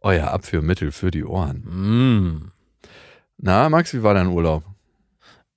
Euer Abführmittel für die Ohren. Mm. Na, Max, wie war dein Urlaub?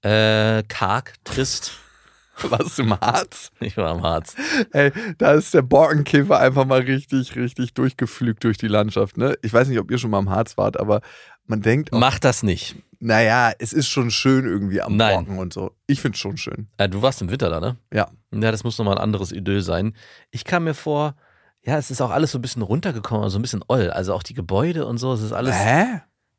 Äh, karg, trist. Warst du im Harz? Ich war am Harz. Ey, da ist der Borkenkäfer einfach mal richtig, richtig durchgeflügt durch die Landschaft. Ne? Ich weiß nicht, ob ihr schon mal am Harz wart, aber man denkt, auch, Mach das nicht. naja, es ist schon schön irgendwie am Nein. Borken und so. Ich find's schon schön. Äh, du warst im Winter da, ne? Ja. Ja, das muss nochmal ein anderes Idyll sein. Ich kam mir vor, ja, es ist auch alles so ein bisschen runtergekommen, so ein bisschen oll. Also auch die Gebäude und so, es ist alles. Hä?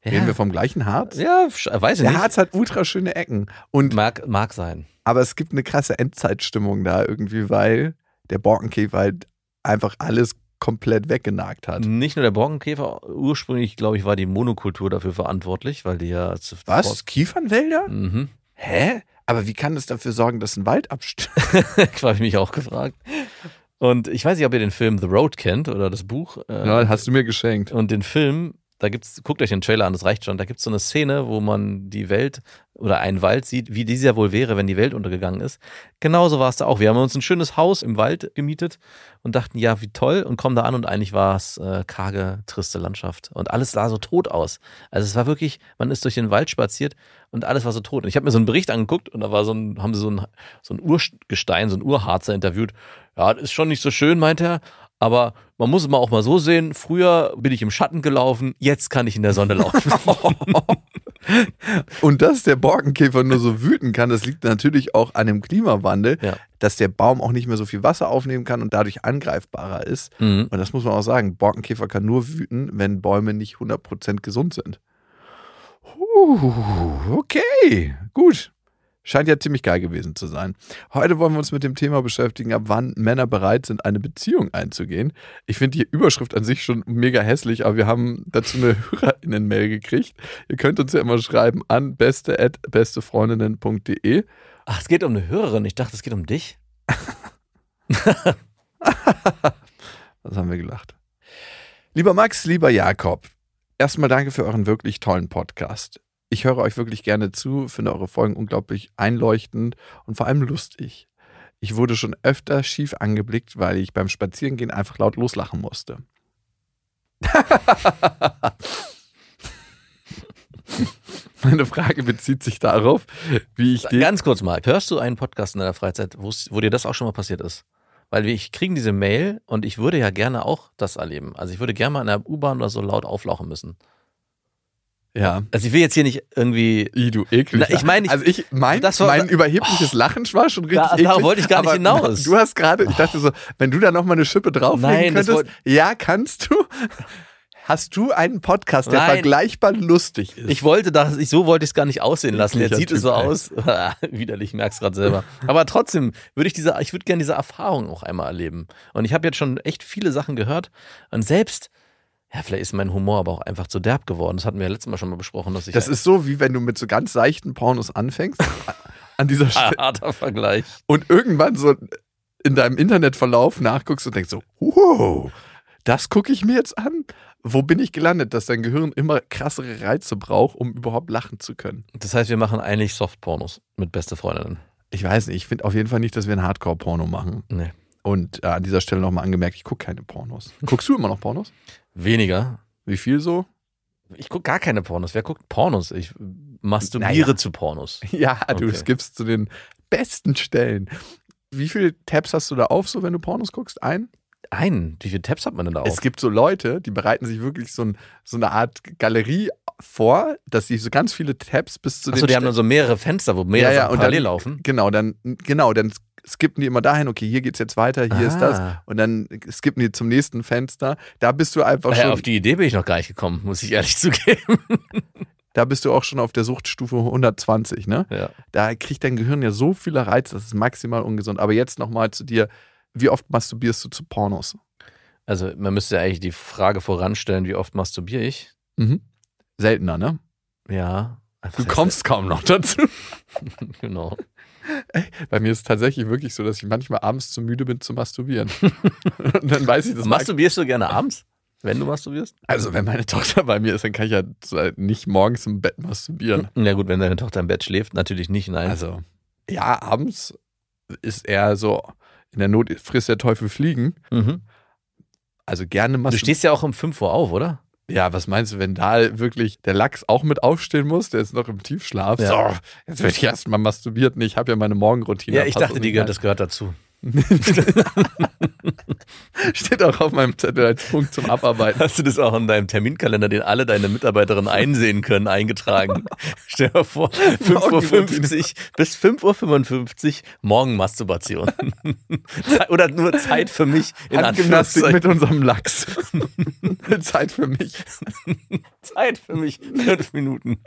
Ja, Reden wir vom gleichen Harz? ja sch- weiß ich Der nicht. Harz hat ultra schöne Ecken. Und, Mag, mag sein. aber es gibt eine krasse Endzeitstimmung da irgendwie, weil der Borkenkäfer halt einfach alles komplett weggenagt hat. Nicht nur der Borkenkäfer, ursprünglich, glaube ich, war die Monokultur dafür verantwortlich, weil die ja. zu- Was? Kiefernwälder? Mhm. Hä? Aber wie kann das dafür sorgen, dass ein Wald abstirbt? habe ich mich auch gefragt. Und ich weiß nicht, ob ihr den Film The Road kennt oder das Buch. Äh, Ja, hast du mir geschenkt. Und den Film, da gibt's, guckt euch den Trailer an, das reicht schon. Da gibt's so eine Szene, wo man die Welt oder einen Wald sieht, wie dieser wohl wäre, wenn die Welt untergegangen ist. Genauso war es da auch. Wir haben uns ein schönes Haus im Wald gemietet und dachten, ja, wie toll, und kommen da an und eigentlich war es äh, karge, triste Landschaft. Und alles sah so tot aus. Also es war wirklich, man ist durch den Wald spaziert und alles war so tot. Und ich habe mir so einen Bericht angeguckt und da war so ein, haben sie so ein, so ein Urgestein, so ein Urharzer interviewt. Ja, das ist schon nicht so schön, meint er. Aber man muss es mal auch mal so sehen. Früher bin ich im Schatten gelaufen, jetzt kann ich in der Sonne laufen. Und dass der Borkenkäfer nur so wüten kann, das liegt natürlich auch an dem Klimawandel, Ja. dass der Baum auch nicht mehr so viel Wasser aufnehmen kann und dadurch angreifbarer ist. Mhm. Und das muss man auch sagen, Borkenkäfer kann nur wüten, wenn Bäume nicht 100% gesund sind. Huh, okay, gut. Scheint ja ziemlich geil gewesen zu sein. Heute wollen wir uns mit dem Thema beschäftigen, ab wann Männer bereit sind, eine Beziehung einzugehen. Ich finde die Überschrift an sich schon mega hässlich, aber wir haben dazu eine HörerInnen-Mail gekriegt. Ihr könnt uns ja immer schreiben an beste.bestefreundinnen.de. Ach, es geht um eine Hörerin. Ich dachte, es geht um dich. Was haben wir gelacht? Lieber Max, lieber Jakob, erstmal danke für euren wirklich tollen Podcast. Ich höre euch wirklich gerne zu, finde eure Folgen unglaublich einleuchtend und vor allem lustig. Ich wurde schon öfter schief angeblickt, weil ich beim Spazierengehen einfach laut loslachen musste. Meine Frage bezieht sich darauf, wie ich Ganz kurz mal, hörst du einen Podcast in deiner Freizeit, wo dir das auch schon mal passiert ist? Weil wir ich kriegen diese Mail und ich würde ja gerne auch das erleben. Also ich würde gerne mal in der U-Bahn oder so laut auflauchen müssen. Ja. Also ich will jetzt hier nicht irgendwie. I, du eklig. Ich meine, ich- also ich, mein, das war- mein überhebliches Lachen war schon richtig Da- eklig. darauf wollte ich gar nicht hinaus. Du hast gerade, ich dachte so, wenn du da nochmal eine Schippe drauflegen könntest, ja, kannst du. Hast du einen Podcast, der Nein. vergleichbar lustig ist? Ich wollte das, ich, so wollte ich es gar nicht aussehen lassen. Jetzt sieht es so Typ, ey. aus. Widerlich, merk's gerade selber. Aber trotzdem würde ich diese, ich würde gerne diese Erfahrung auch einmal erleben. Und ich habe jetzt schon echt viele Sachen gehört. Und selbst, ja, vielleicht ist mein Humor aber auch einfach zu derb geworden. Das hatten wir ja letztes Mal schon mal besprochen, dass ich das ist so, wie wenn du mit so ganz seichten Pornos anfängst, an dieser Stelle, harter Vergleich. und irgendwann so in deinem Internetverlauf nachguckst und denkst so, wow, das gucke ich mir jetzt an. Wo bin ich gelandet, dass dein Gehirn immer krassere Reize braucht, um überhaupt lachen zu können? Das heißt, wir machen eigentlich Softpornos mit beste Freundinnen. Ich weiß nicht, ich finde auf jeden Fall nicht, dass wir ein Hardcore-Porno machen. Nee. Und äh, an dieser Stelle nochmal angemerkt, ich gucke keine Pornos. Guckst du immer noch Pornos? Weniger. Wie viel so? Ich gucke gar keine Pornos. Wer guckt Pornos? Ich masturbiere Naja. zu Pornos. Ja, du Okay. skippst zu den besten Stellen. Wie viele Tabs hast du da auf, so wenn du Pornos guckst? Ein? Ein. Wie viele Tabs hat man denn da auf? Es gibt so Leute, die bereiten sich wirklich so, ein, so eine Art Galerie vor, dass sie so ganz viele Tabs bis zu Achso, den die haben dann so mehrere Fenster, wo mehrere Sachen und parallel dann, laufen. Genau, dann, genau, dann skippen die immer dahin, okay, hier geht's jetzt weiter, hier ist das. Ah. Und dann skippen die zum nächsten Fenster. Da bist du einfach Ja, schon. auf die Idee bin ich noch gar nicht gekommen, muss ich ehrlich zugeben. da bist du auch schon auf der Suchtstufe 120, ne? Ja. Da kriegt dein Gehirn ja so viele Reize, das ist maximal ungesund. Aber jetzt nochmal zu dir, wie oft masturbierst du zu Pornos? Also man müsste ja eigentlich die Frage voranstellen, wie oft masturbiere ich? Mhm. Seltener, ne? Ja. Du kommst kaum noch dazu. Genau. Bei mir ist es tatsächlich wirklich so, dass ich manchmal abends zu müde bin zu masturbieren. Und dann weiß ich das. Masturbierst du gerne abends, wenn du masturbierst? Also, wenn meine Tochter bei mir ist, dann kann ich ja nicht morgens im Bett masturbieren. Ja gut, wenn deine Tochter im Bett schläft, natürlich nicht, nein. Also, ja, abends ist eher so, in der Not frisst der Teufel Fliegen. mhm. Also gerne Du masturbieren. stehst ja auch um 5 Uhr auf, oder? Ja, was meinst du, wenn da wirklich der Lachs auch mit aufstehen muss? Der ist noch im Tiefschlaf. Ja. So, jetzt wird ich erstmal masturbiert und ich habe ja meine Morgenroutine. Ja, ich dachte, die das gehört dazu. Steht auch auf meinem Zettel als Punkt zum Abarbeiten. Hast du das auch in deinem Terminkalender, den alle deine Mitarbeiterinnen einsehen können, eingetragen? Stell dir vor, 5.50 Uhr bis 5.55 Uhr Morgenmasturbation. Ze- Oder nur Zeit für mich in Handgymnastik Anführungszeichen. mit unserem Lachs. Zeit für mich. Zeit für mich. Fünf Minuten.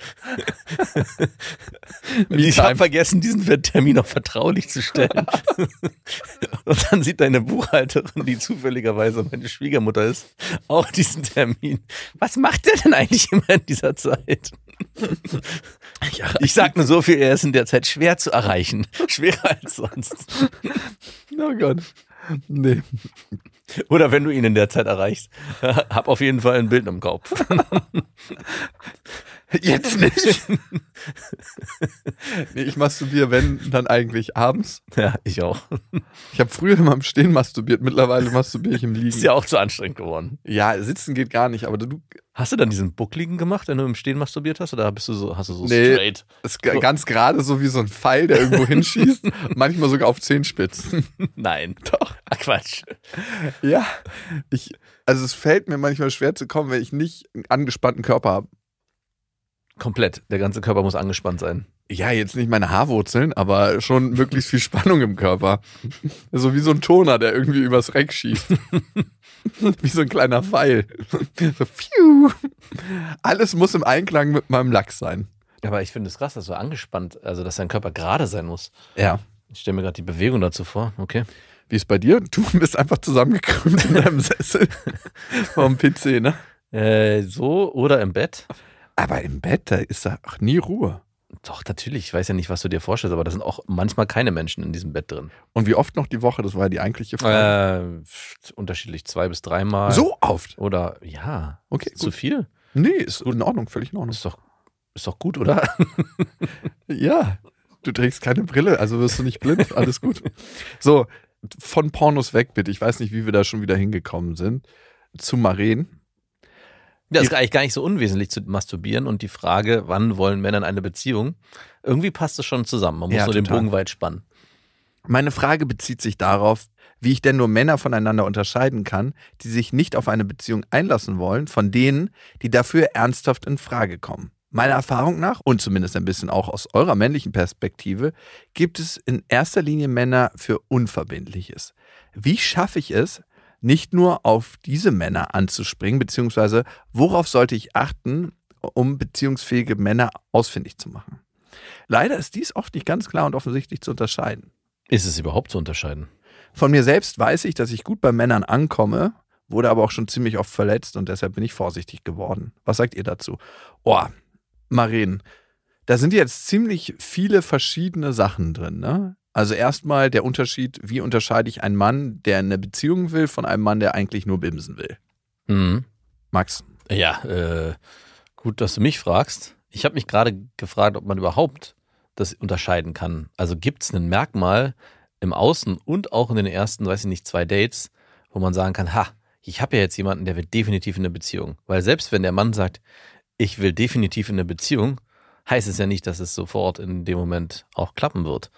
Ich habe vergessen, diesen Termin auch vertraulich zu stellen. Und dann sieht deine Buchhalterin, die zufälligerweise meine Schwiegermutter ist, auch diesen Termin. Was macht der denn eigentlich immer in dieser Zeit? Ich sag nur so viel, er ist in der Zeit schwer zu erreichen. Schwerer als sonst. Oh Gott. Nee. Oder wenn du ihn in der Zeit erreichst, hab auf jeden Fall ein Bild im Kopf. Jetzt nicht. nee, ich masturbiere, wenn, dann eigentlich abends. Ja, ich auch. Ich habe früher immer im Stehen masturbiert, mittlerweile masturbiere ich im Liegen. Ist ja auch zu anstrengend geworden. Ja, sitzen geht gar nicht, aber du Hast du dann diesen Buckligen gemacht, wenn du im Stehen masturbiert hast? Oder bist du so, hast du so Nee. straight? ist g- ganz gerade so wie so ein Pfeil, der irgendwo hinschießt, manchmal sogar auf Zehenspitzen. Nein. Doch. Ach, Quatsch. Ja, ich, also es fällt mir manchmal schwer zu kommen, wenn ich nicht einen angespannten Körper habe. Komplett. Der ganze Körper muss angespannt sein. Ja, jetzt nicht meine Haarwurzeln, aber schon möglichst viel Spannung im Körper. So wie so ein Toner, der irgendwie übers Reck schießt. wie so ein kleiner Pfeil. So, pfiuh. Alles muss im Einklang mit meinem Lachs sein. Aber ich finde es krass, dass du angespannt, also dass dein Körper gerade sein muss. Ja. Ich stelle mir gerade die Bewegung dazu vor. Okay. Wie ist bei dir? Du bist einfach zusammengekrümmt in deinem Sessel vom PC, ne? Äh, so oder im Bett? Aber im Bett, da ist da auch nie Ruhe. Doch, natürlich. Ich weiß ja nicht, was du dir vorstellst, aber da sind auch manchmal keine Menschen in diesem Bett drin. Und wie oft noch die Woche? Das war ja die eigentliche Frage. Äh, unterschiedlich zwei bis dreimal. so oft? Oder ja. Okay, Zu viel? Nee, ist in Ordnung, völlig in Ordnung. Ist doch, ist doch gut, oder? Ja, du trägst keine Brille, also wirst du nicht blind. Alles gut. So, von Pornos weg bitte. Ich weiß nicht, wie wir da schon wieder hingekommen sind. Zu Maren. Ja, ist eigentlich gar nicht so unwesentlich zu masturbieren und die Frage, wann wollen Männer in eine Beziehung? Irgendwie passt es schon zusammen. Man muss Ja, nur den total. Bogen weit spannen. Meine Frage bezieht sich darauf, wie ich denn nur Männer voneinander unterscheiden kann, die sich nicht auf eine Beziehung einlassen wollen, von denen, die dafür ernsthaft in Frage kommen. Meiner Erfahrung nach, und zumindest ein bisschen auch aus eurer männlichen Perspektive, gibt es in erster Linie Männer für Unverbindliches. Wie schaffe ich es, nicht nur auf diese Männer anzuspringen, beziehungsweise worauf sollte ich achten, um beziehungsfähige Männer ausfindig zu machen? Leider ist dies oft nicht ganz klar und offensichtlich zu unterscheiden. Ist es überhaupt zu unterscheiden? Von mir selbst weiß ich, dass ich gut bei Männern ankomme, wurde aber auch schon ziemlich oft verletzt und deshalb bin ich vorsichtig geworden. Was sagt ihr dazu? Oh, Maren, da sind jetzt ziemlich viele verschiedene Sachen drin, ne? Also erstmal der Unterschied, wie unterscheide ich einen Mann, der eine Beziehung will, von einem Mann, der eigentlich nur bimsen will? Mhm. Max? Ja, äh, gut, dass du mich fragst. Ich habe mich gerade gefragt, ob man überhaupt das unterscheiden kann. Also gibt es ein Merkmal im Außen und auch in den ersten, weiß ich nicht, zwei Dates, wo man sagen kann, ha, ich habe ja jetzt jemanden, der will definitiv in eine Beziehung. Weil selbst wenn der Mann sagt, ich will definitiv in eine Beziehung, heißt es ja nicht, dass es sofort in dem Moment auch klappen wird.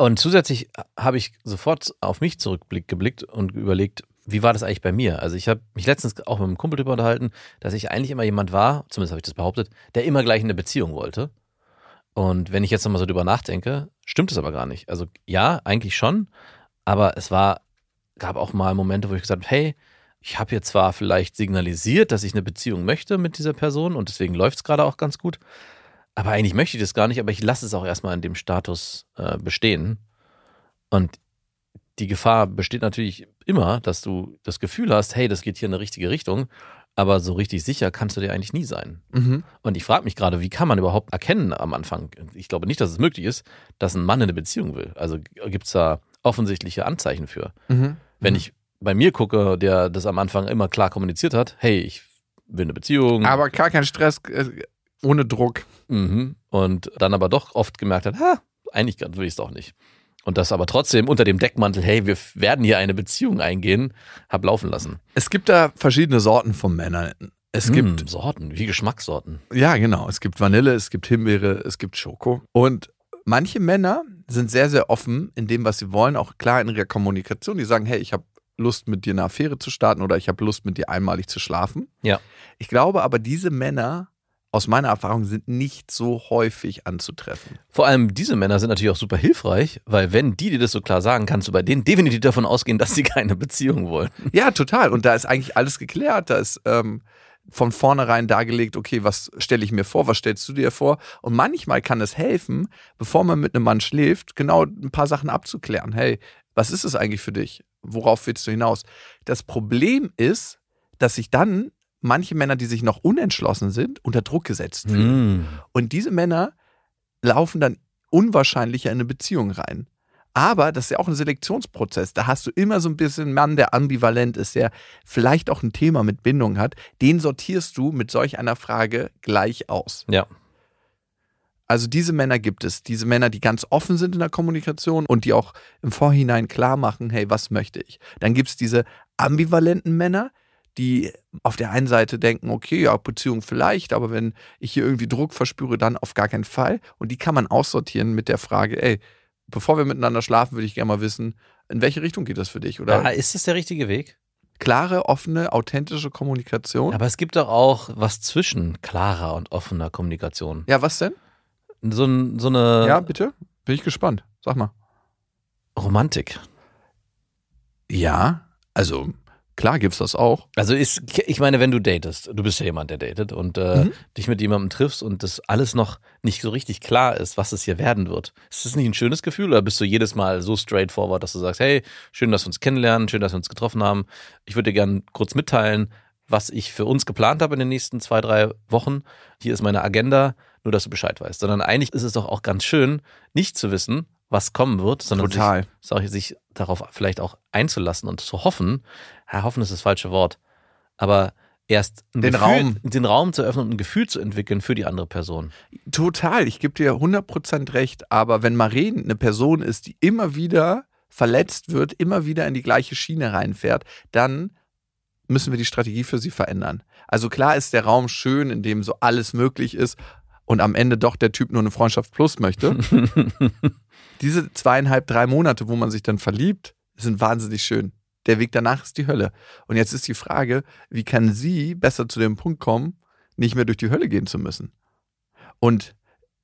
Und zusätzlich habe ich sofort auf mich zurückgeblickt und überlegt, wie war das eigentlich bei mir? Also ich habe mich letztens auch mit einem Kumpel darüber unterhalten, dass ich eigentlich immer jemand war, zumindest habe ich das behauptet, der immer gleich in eine Beziehung wollte. Und wenn ich jetzt nochmal so drüber nachdenke, stimmt es aber gar nicht. Also ja, eigentlich schon, aber es war, gab auch mal Momente, wo ich gesagt habe, hey, ich habe hier zwar vielleicht signalisiert, dass ich eine Beziehung möchte mit dieser Person und deswegen läuft es gerade auch ganz gut, aber eigentlich möchte ich das gar nicht, aber ich lasse es auch erstmal in dem Status äh, bestehen. Und die Gefahr besteht natürlich immer, dass du das Gefühl hast, hey, das geht hier in eine richtige Richtung, aber so richtig sicher kannst du dir eigentlich nie sein. Mhm. Und ich frage mich gerade, wie kann man überhaupt erkennen am Anfang? Ich glaube nicht, dass es möglich ist, dass ein Mann eine Beziehung will. Also gibt es da offensichtliche Anzeichen für. Mhm. Wenn ich bei mir gucke, der das am Anfang immer klar kommuniziert hat, hey, ich will eine Beziehung. Aber gar kein Stress, äh, ohne Druck. Mhm. Und dann aber doch oft gemerkt hat, ha, eigentlich will ich es doch nicht. Und das aber trotzdem unter dem Deckmantel, hey, wir werden hier eine Beziehung eingehen, hab laufen lassen. Es gibt da verschiedene Sorten von Männern. Es gibt Hm, Sorten, wie Geschmackssorten. Ja, genau. Es gibt Vanille, es gibt Himbeere, es gibt Schoko. Und manche Männer sind sehr, sehr offen in dem, was sie wollen, auch klar in ihrer Kommunikation. Die sagen, hey, ich habe Lust, mit dir eine Affäre zu starten oder ich habe Lust, mit dir einmalig zu schlafen. Ja. Ich glaube aber, diese Männer, aus meiner Erfahrung, sind nicht so häufig anzutreffen. Vor allem diese Männer sind natürlich auch super hilfreich, weil wenn die dir das so klar sagen, kannst du bei denen definitiv davon ausgehen, dass sie keine Beziehung wollen. Ja, total. Und da ist eigentlich alles geklärt. Da ist ähm, von vornherein dargelegt, okay, was stelle ich mir vor, was stellst du dir vor? Und manchmal kann es helfen, bevor man mit einem Mann schläft, genau ein paar Sachen abzuklären. Hey, was ist es eigentlich für dich? Worauf willst du hinaus? Das Problem ist, dass sich dann manche Männer, die sich noch unentschlossen sind, unter Druck gesetzt fühlen. Mm. Und diese Männer laufen dann unwahrscheinlicher in eine Beziehung rein. Aber das ist ja auch ein Selektionsprozess. Da hast du immer so ein bisschen einen Mann, der ambivalent ist, der vielleicht auch ein Thema mit Bindung hat. Den sortierst du mit solch einer Frage gleich aus. Ja. Also diese Männer gibt es. Diese Männer, die ganz offen sind in der Kommunikation und die auch im Vorhinein klar machen, hey, was möchte ich? Dann gibt es diese ambivalenten Männer, die auf der einen Seite denken, okay, ja, Beziehung vielleicht, aber wenn ich hier irgendwie Druck verspüre, dann auf gar keinen Fall. Und die kann man aussortieren mit der Frage, ey, bevor wir miteinander schlafen, würde ich gerne mal wissen, in welche Richtung geht das für dich? Oder Ja, ist das der richtige Weg? klare, offene, authentische Kommunikation. Aber es gibt doch auch was zwischen klarer und offener Kommunikation. Ja, was denn? So, so eine Ja, bitte? Bin ich gespannt. Sag mal. Romantik. Ja, also klar gibt's das auch. Also ist, ich meine, wenn du datest, du bist ja jemand, der datet und äh, Mhm. dich mit jemandem triffst und das alles noch nicht so richtig klar ist, was es hier werden wird. Ist das nicht ein schönes Gefühl oder bist du jedes Mal so straightforward, dass du sagst, hey, schön, dass wir uns kennenlernen, schön, dass wir uns getroffen haben. Ich würde dir gerne kurz mitteilen, was ich für uns geplant habe in den nächsten zwei, drei Wochen. Hier ist meine Agenda, nur dass du Bescheid weißt. Sondern eigentlich ist es doch auch ganz schön, nicht zu wissen, was kommen wird, sondern Total. Sich, sich darauf vielleicht auch einzulassen und zu hoffen. Ja, hoffen ist das falsche Wort. Aber erst Den Gefühl, Raum. den Raum zu öffnen und ein Gefühl zu entwickeln für die andere Person. Total, ich gebe dir 100% recht, aber wenn Maren eine Person ist, die immer wieder verletzt wird, immer wieder in die gleiche Schiene reinfährt, dann müssen wir die Strategie für sie verändern. Also klar ist der Raum schön, in dem so alles möglich ist und am Ende doch der Typ nur eine Freundschaft plus möchte. Diese zweieinhalb, drei Monate, wo man sich dann verliebt, sind wahnsinnig schön. Der Weg danach ist die Hölle. Und jetzt ist die Frage, wie kann sie besser zu dem Punkt kommen, nicht mehr durch die Hölle gehen zu müssen? Und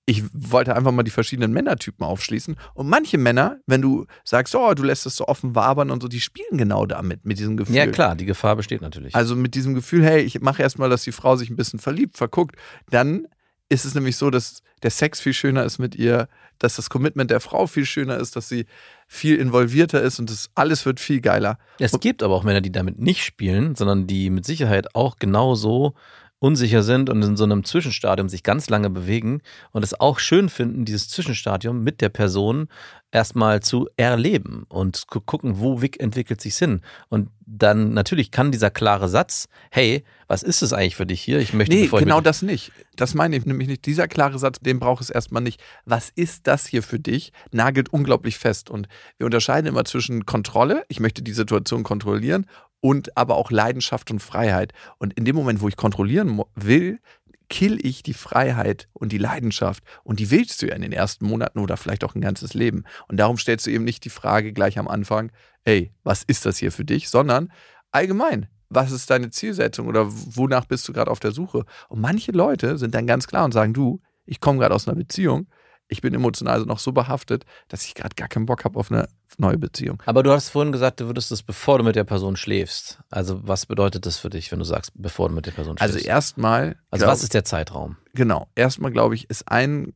ich wollte einfach mal die verschiedenen Männertypen aufschließen. Und manche Männer, wenn du sagst, oh, du lässt es so offen wabern und so, die spielen genau damit, mit diesem Gefühl. Ja, klar, die Gefahr besteht natürlich. Also mit diesem Gefühl, hey, ich mache erstmal, dass die Frau sich ein bisschen verliebt, verguckt. Dann ist es nämlich so, dass der Sex viel schöner ist mit ihr, dass das Commitment der Frau viel schöner ist, dass sie viel involvierter ist und das alles wird viel geiler. es gibt aber auch Männer, die damit nicht spielen, sondern die mit Sicherheit auch genauso unsicher sind und in so einem Zwischenstadium sich ganz lange bewegen und es auch schön finden, dieses Zwischenstadium mit der Person erstmal zu erleben und zu gucken, wo Wick entwickelt sich hin. Und dann natürlich kann dieser klare Satz, hey, was ist es eigentlich für dich hier? Ich möchte Nee, genau das nicht. Das meine ich nämlich nicht. Dieser klare Satz, den braucht es erstmal nicht. Was ist das hier für dich? Nagelt unglaublich fest. Und wir unterscheiden immer zwischen Kontrolle, ich möchte die Situation kontrollieren, und aber auch Leidenschaft und Freiheit. Und in dem Moment, wo ich kontrollieren will, kill ich die Freiheit und die Leidenschaft. Und die willst du ja in den ersten Monaten oder vielleicht auch ein ganzes Leben. Und darum stellst du eben nicht die Frage gleich am Anfang, ey, was ist das hier für dich? Sondern allgemein, was ist deine Zielsetzung oder wonach bist du gerade auf der Suche? Und manche Leute sind dann ganz klar und sagen, du, ich komme gerade aus einer Beziehung, ich bin emotional noch so behaftet, dass ich gerade gar keinen Bock habe auf eine neue Beziehung. Aber du hast vorhin gesagt, du würdest es, bevor du mit der Person schläfst. Also was bedeutet das für dich, wenn du sagst, bevor du mit der Person schläfst? Also erstmal, also glaub- was ist der Zeitraum? genau, erstmal glaube ich, ist ein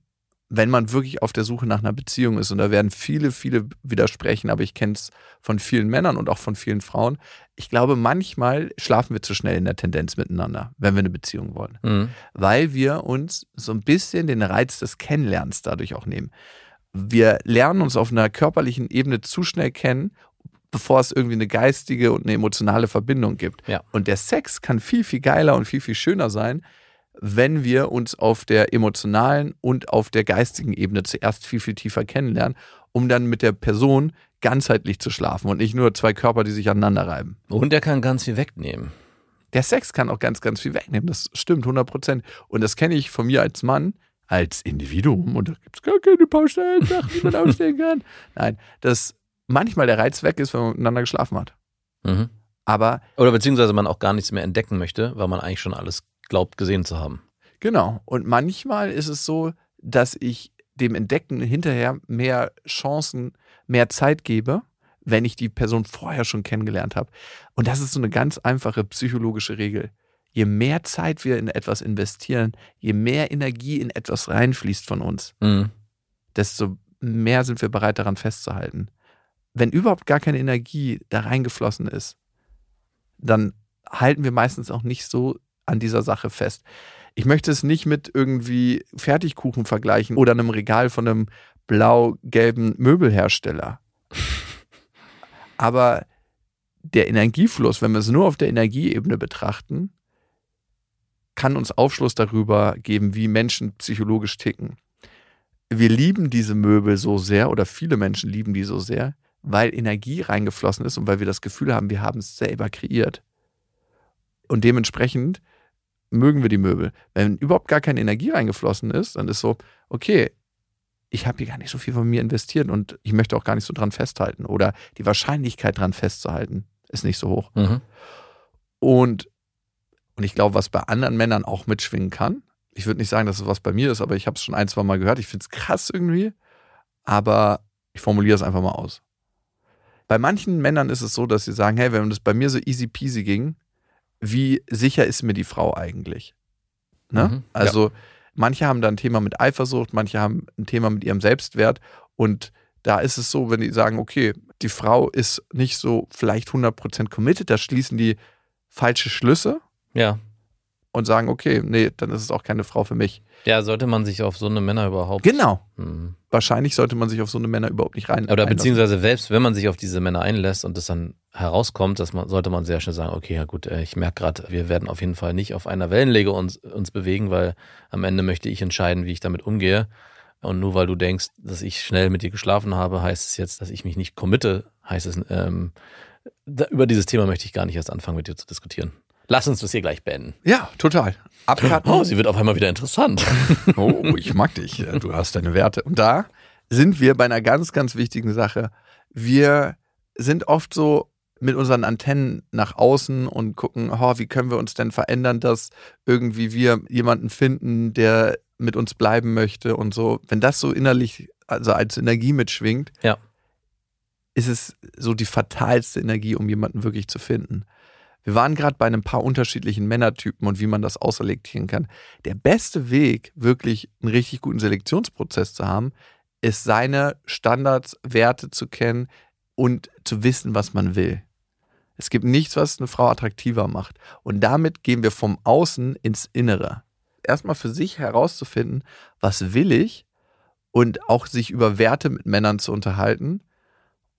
wenn man wirklich auf der Suche nach einer Beziehung ist, und da werden viele, viele widersprechen, aber ich kenne es von vielen Männern und auch von vielen Frauen, ich glaube, manchmal schlafen wir zu schnell in der Tendenz miteinander, wenn wir eine Beziehung wollen. Mhm. Weil wir uns so ein bisschen den Reiz des Kennenlernens dadurch auch nehmen. Wir lernen uns auf einer körperlichen Ebene zu schnell kennen, bevor es irgendwie eine geistige und eine emotionale Verbindung gibt. Ja. Und der Sex kann viel, viel geiler und viel, viel schöner sein, wenn wir uns auf der emotionalen und auf der geistigen Ebene zuerst viel, viel tiefer kennenlernen, um dann mit der Person ganzheitlich zu schlafen und nicht nur zwei Körper, die sich aneinander reiben. Und er kann ganz viel wegnehmen. Der Sex kann auch ganz, ganz viel wegnehmen. Das stimmt, 100 Prozent. Und das kenne ich von mir als Mann, als Individuum. Und da gibt es gar keine pauschalen Sachen, die man ausstellen kann. Nein, dass manchmal der Reiz weg ist, wenn man miteinander geschlafen hat. Mhm. Aber Oder beziehungsweise man auch gar nichts mehr entdecken möchte, weil man eigentlich schon alles glaubt, gesehen zu haben. Genau. Und manchmal ist es so, dass ich dem Entdecken hinterher mehr Chancen, mehr Zeit gebe, wenn ich die Person vorher schon kennengelernt habe. Und das ist so eine ganz einfache psychologische Regel. Je mehr Zeit wir in etwas investieren, je mehr Energie in etwas reinfließt von uns, Mhm. desto mehr sind wir bereit daran festzuhalten. Wenn überhaupt gar keine Energie da reingeflossen ist, dann halten wir meistens auch nicht so an dieser Sache fest. Ich möchte es nicht mit irgendwie Fertigkuchen vergleichen oder einem Regal von einem blau-gelben Möbelhersteller. Aber der Energiefluss, wenn wir es nur auf der Energieebene betrachten, kann uns Aufschluss darüber geben, wie Menschen psychologisch ticken. Wir lieben diese Möbel so sehr oder viele Menschen lieben die so sehr, weil Energie reingeflossen ist und weil wir das Gefühl haben, wir haben es selber kreiert. Und dementsprechend mögen wir die Möbel. Wenn überhaupt gar keine Energie reingeflossen ist, dann ist so, okay, ich habe hier gar nicht so viel von mir investiert und ich möchte auch gar nicht so dran festhalten. Oder die Wahrscheinlichkeit dran festzuhalten ist nicht so hoch. Mhm. Und, und ich glaube, was bei anderen Männern auch mitschwingen kann, ich würde nicht sagen, dass es was bei mir ist, aber ich habe es schon ein, zwei Mal gehört. Ich finde es krass irgendwie, aber ich formuliere es einfach mal aus. Bei manchen Männern ist es so, dass sie sagen, hey, wenn das bei mir so easy peasy ging, wie sicher ist mir die Frau eigentlich? Ne? Mhm, Also manche haben da ein Thema mit Eifersucht, manche haben ein Thema mit ihrem Selbstwert und da ist es so, wenn die sagen, okay, die Frau ist nicht so vielleicht 100% committed, da schließen die falsche Schlüsse Ja. und sagen, okay, nee, dann ist es auch keine Frau für mich. Ja, sollte man sich auf so eine Männer überhaupt. Genau. Mhm. Wahrscheinlich sollte man sich auf so eine Männer überhaupt nicht rein. Oder beziehungsweise selbst wenn man sich auf diese Männer einlässt und das dann herauskommt, dass man, sollte man sehr schnell sagen, okay, ja gut, äh, ich merke gerade, wir werden auf jeden Fall nicht auf einer Wellenlänge uns, uns bewegen, weil am Ende möchte ich entscheiden, wie ich damit umgehe. Und nur weil du denkst, dass ich schnell mit dir geschlafen habe, heißt es jetzt, dass ich mich nicht committe, heißt es, ähm, da, über dieses Thema möchte ich gar nicht erst anfangen, mit dir zu diskutieren. Lass uns das hier gleich beenden. Ja, total. Abkarten. Oh, sie wird auf einmal wieder interessant. Oh, ich mag dich. Du hast deine Werte. Und da sind wir bei einer ganz, ganz wichtigen Sache. Wir sind oft so mit unseren Antennen nach außen und gucken, oh, wie können wir uns denn verändern, dass irgendwie wir jemanden finden, der mit uns bleiben möchte und so. Wenn das so innerlich, also als Energie mitschwingt, Ja. ist es so die fatalste Energie, um jemanden wirklich zu finden. Wir waren gerade bei einem paar unterschiedlichen Männertypen und wie man das auselektieren kann. Der beste Weg, wirklich einen richtig guten Selektionsprozess zu haben, ist seine Standards, Werte zu kennen und zu wissen, was man will. Es gibt nichts, was eine Frau attraktiver macht. Und damit gehen wir vom Außen ins Innere. Erstmal für sich herauszufinden, was will ich und auch sich über Werte mit Männern zu unterhalten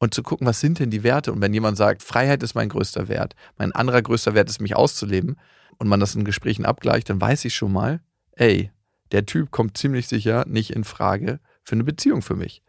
und zu gucken, was sind denn die Werte? Und wenn jemand sagt, Freiheit ist mein größter Wert, mein anderer größter Wert ist, mich auszuleben, und man das in Gesprächen abgleicht, dann weiß ich schon mal, ey, der Typ kommt ziemlich sicher nicht in Frage für eine Beziehung für mich.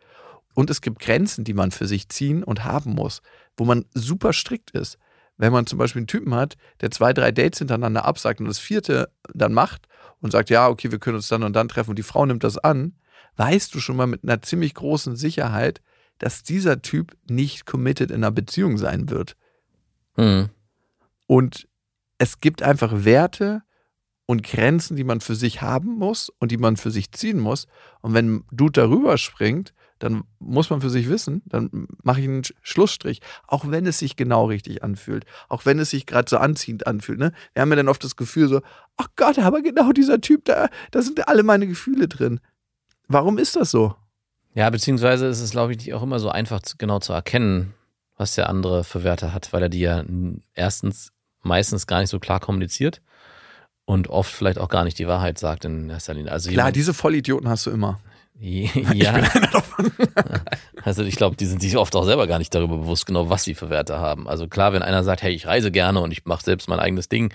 Und es gibt Grenzen, die man für sich ziehen und haben muss, wo man super strikt ist. Wenn man zum Beispiel einen Typen hat, der zwei, drei Dates hintereinander absagt und das vierte dann macht und sagt, ja, okay, wir können uns dann und dann treffen und die Frau nimmt das an, weißt du schon mal mit einer ziemlich großen Sicherheit, dass dieser Typ nicht committed in einer Beziehung sein wird. Mhm. Und es gibt einfach Werte und Grenzen, die man für sich haben muss und die man für sich ziehen muss. Und wenn Dude darüber springt, dann muss man für sich wissen, dann mache ich einen Sch- Schlussstrich. Auch wenn es sich genau richtig anfühlt. Auch wenn es sich gerade so anziehend anfühlt. Ne? Wir haben ja dann oft das Gefühl so, ach Gott, aber genau dieser Typ, da, da sind alle meine Gefühle drin. Warum ist das so? Ja, beziehungsweise ist es, glaube ich, nicht auch immer so einfach zu, genau zu erkennen, was der andere für Werte hat, weil er die ja erstens meistens gar nicht so klar kommuniziert und oft vielleicht auch gar nicht die Wahrheit sagt in erster Linie. Also Klar, jemand- diese Vollidioten hast du immer. ja. Also ich glaube, die sind sich oft auch selber gar nicht darüber bewusst, genau was sie für Werte haben. Also klar, wenn einer sagt, hey, ich reise gerne und ich mache selbst mein eigenes Ding,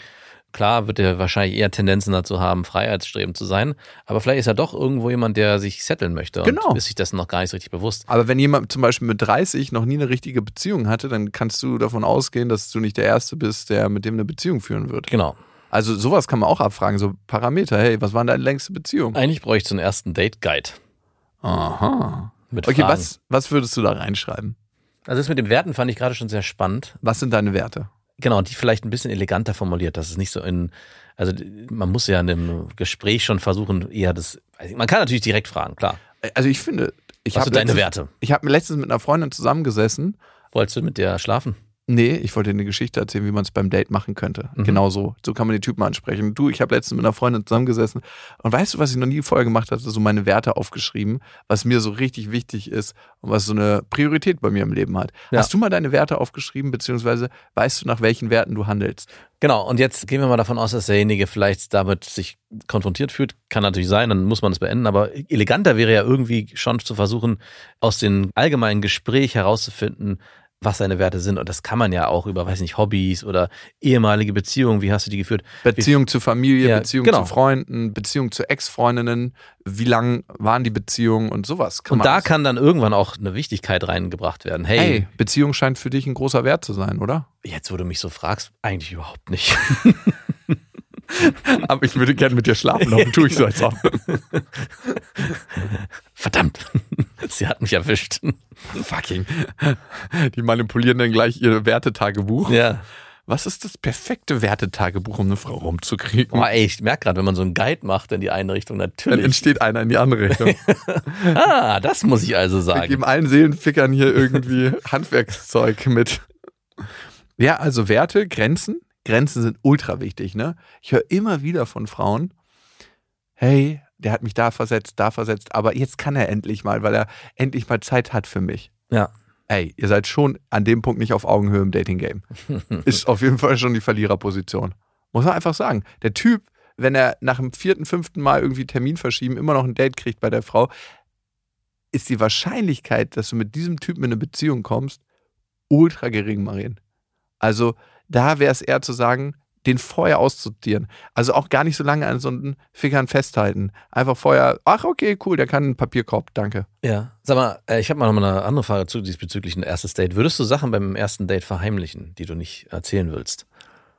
klar wird er wahrscheinlich eher Tendenzen dazu haben, freiheitsstrebend zu sein. Aber vielleicht ist er doch irgendwo jemand, der sich setteln möchte Genau. und ist sich dessen noch gar nicht so richtig bewusst. Aber wenn jemand zum Beispiel mit 30 noch nie eine richtige Beziehung hatte, dann kannst du davon ausgehen, dass du nicht der Erste bist, der mit dem eine Beziehung führen wird. Genau. Also sowas kann man auch abfragen, so Parameter. Hey, was war denn deine längste Beziehung? Eigentlich bräuchte ich so einen ersten Date-Guide Aha. mit Okay, Fragen. was, was würdest du da reinschreiben? Also das mit den Werten fand ich gerade schon sehr spannend. Was sind deine Werte? Genau, die vielleicht ein bisschen eleganter formuliert, dass es nicht so in, also man muss ja in einem Gespräch schon versuchen, eher das, man kann natürlich direkt fragen, klar. Also ich finde, ich habe deine letztens- Werte? Ich habe mir letztens mit einer Freundin zusammengesessen. Wolltest du mit der schlafen? Nee, ich wollte dir eine Geschichte erzählen, wie man es beim Date machen könnte. Mhm. Genau so. So kann man die Typen ansprechen. Du, ich habe letztens mit einer Freundin zusammengesessen und weißt du, was ich noch nie vorher gemacht hatte? So meine Werte aufgeschrieben, was mir so richtig wichtig ist und was so eine Priorität bei mir im Leben hat. Ja. Hast du mal deine Werte aufgeschrieben, beziehungsweise weißt du, nach welchen Werten du handelst? Genau, und jetzt gehen wir mal davon aus, dass derjenige vielleicht damit sich konfrontiert fühlt. Kann natürlich sein, dann muss man es beenden, aber eleganter wäre ja irgendwie schon zu versuchen, aus dem allgemeinen Gespräch herauszufinden, was seine Werte sind. Und das kann man ja auch über, weiß nicht, Hobbys oder ehemalige Beziehungen, wie hast du die geführt? Beziehung zu Familie, Ja, Beziehung genau. zu Freunden, Beziehung zu Ex-Freundinnen, wie lang waren die Beziehungen und sowas. Kann Und man da kann dann irgendwann auch eine Wichtigkeit reingebracht werden. Hey, Hey, Beziehung scheint für dich ein großer Wert zu sein, oder? jetzt wo du mich so fragst, eigentlich überhaupt nicht. Aber ich würde gerne mit dir schlafen, darum tue ich so als ob. Verdammt, sie hat mich erwischt. Fucking. Die manipulieren dann gleich ihr Wertetagebuch. Ja. Was ist das perfekte Wertetagebuch, um eine Frau rumzukriegen? Oh, ey, ich merke gerade, wenn man so einen Guide macht in die eine Richtung, Dann natürlich. entsteht einer in die andere Richtung. Ah, das muss ich also Wir sagen. geben allen Seelenfickern hier irgendwie Handwerkszeug mit. Ja, also Werte, Grenzen. Grenzen sind ultra wichtig, ne? Ich höre immer wieder von Frauen, hey, der hat mich da versetzt, da versetzt, aber jetzt kann er endlich mal, weil er endlich mal Zeit hat für mich. Ja. Ey, ihr seid schon an dem Punkt nicht auf Augenhöhe im Dating-Game. Ist auf jeden Fall schon die Verliererposition. Muss man einfach sagen. Der Typ, wenn er nach dem vierten, fünften Mal irgendwie Termin verschieben, immer noch ein Date kriegt bei der Frau, ist die Wahrscheinlichkeit, dass du mit diesem Typen in eine Beziehung kommst, ultra gering, Marien. Also da wäre es eher zu sagen, den vorher aussortieren. Also auch gar nicht so lange an so einen Fingern festhalten. Einfach vorher, ach okay, cool, der kann einen Papierkorb, danke. Ja. Sag mal, äh, ich habe mal noch mal eine andere Frage zu diesbezüglich ein erstes Date. Würdest du Sachen beim ersten Date verheimlichen, die du nicht erzählen willst?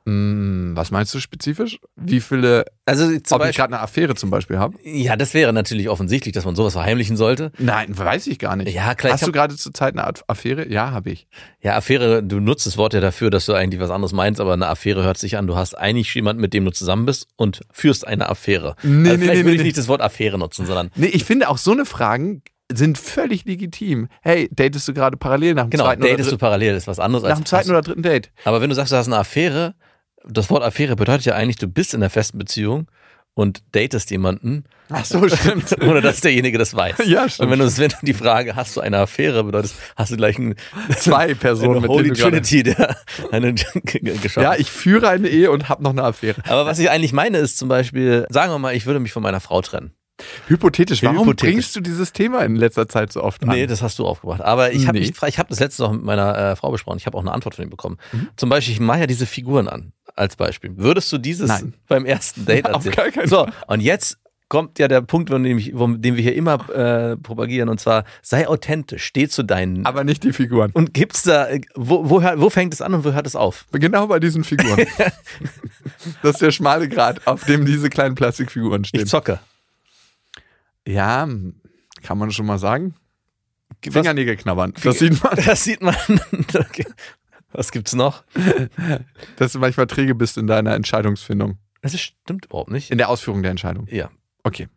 Hm, was meinst du spezifisch? Wie viele, Also ob ich Beispiel, gerade eine Affäre zum Beispiel habe? ja, das wäre natürlich offensichtlich, dass man sowas verheimlichen sollte. Nein, weiß ich gar nicht. Ja, klar. Hast ich du gerade zur Zeit eine Affäre? Ja, habe ich. ja, Affäre, du nutzt das Wort ja dafür, dass du eigentlich was anderes meinst, aber eine Affäre hört sich an, du hast eigentlich jemanden, mit dem du zusammen bist und führst eine Affäre. Nee, also nee, vielleicht nee, würde ich nee. nicht das Wort Affäre nutzen, sondern Nee, ich finde auch so eine Fragen sind völlig legitim. Hey, datest du gerade parallel nach dem genau, zweiten oder datest du dritten, parallel, ist was anderes nach dem zweiten oder dritten Date? Aber wenn du sagst, du hast eine Affäre, das Wort Affäre bedeutet ja eigentlich, du bist in einer festen Beziehung und datest jemanden, Ach so, stimmt. ohne dass derjenige das weiß. Ja, Und stimmt. wenn du, wenn du die Frage, hast du eine Affäre, bedeutet, hast du gleich ein, Zwei Personen, eine mit Holy. Trinity, der eine geschaffen. Ja, ich führe eine Ehe und habe noch eine Affäre. Aber was ich eigentlich meine, ist zum Beispiel, sagen wir mal, ich würde mich von meiner Frau trennen. Hypothetisch, warum Hypothetisch. bringst du dieses Thema in letzter Zeit so oft an? Nee, das hast du aufgebracht. Aber ich habe Nee. ich habe das letzte noch mit meiner äh, Frau besprochen. Ich habe auch eine Antwort von ihm bekommen. Mhm. Zum Beispiel, ich mache ja diese Figuren an, als Beispiel. Würdest du dieses Nein. beim ersten Date Auf erzählen? gar keinen so, und jetzt kommt ja der Punkt, von dem, ich, von dem wir hier immer äh, propagieren, und zwar, sei authentisch, steh zu deinen. Aber nicht die Figuren. und gibt's da, wo, wo, hör- wo fängt es an und wo hört es auf? Genau bei diesen Figuren. das ist der schmale Grat, auf dem diese kleinen Plastikfiguren Ich stehen. zocke. Ja, kann man schon mal sagen. Fingernägel knabbern. Das sieht man, Das sieht man. Was gibt's noch? dass du manchmal träge bist in deiner Entscheidungsfindung. Das stimmt überhaupt nicht. In der Ausführung der Entscheidung. Ja. Okay.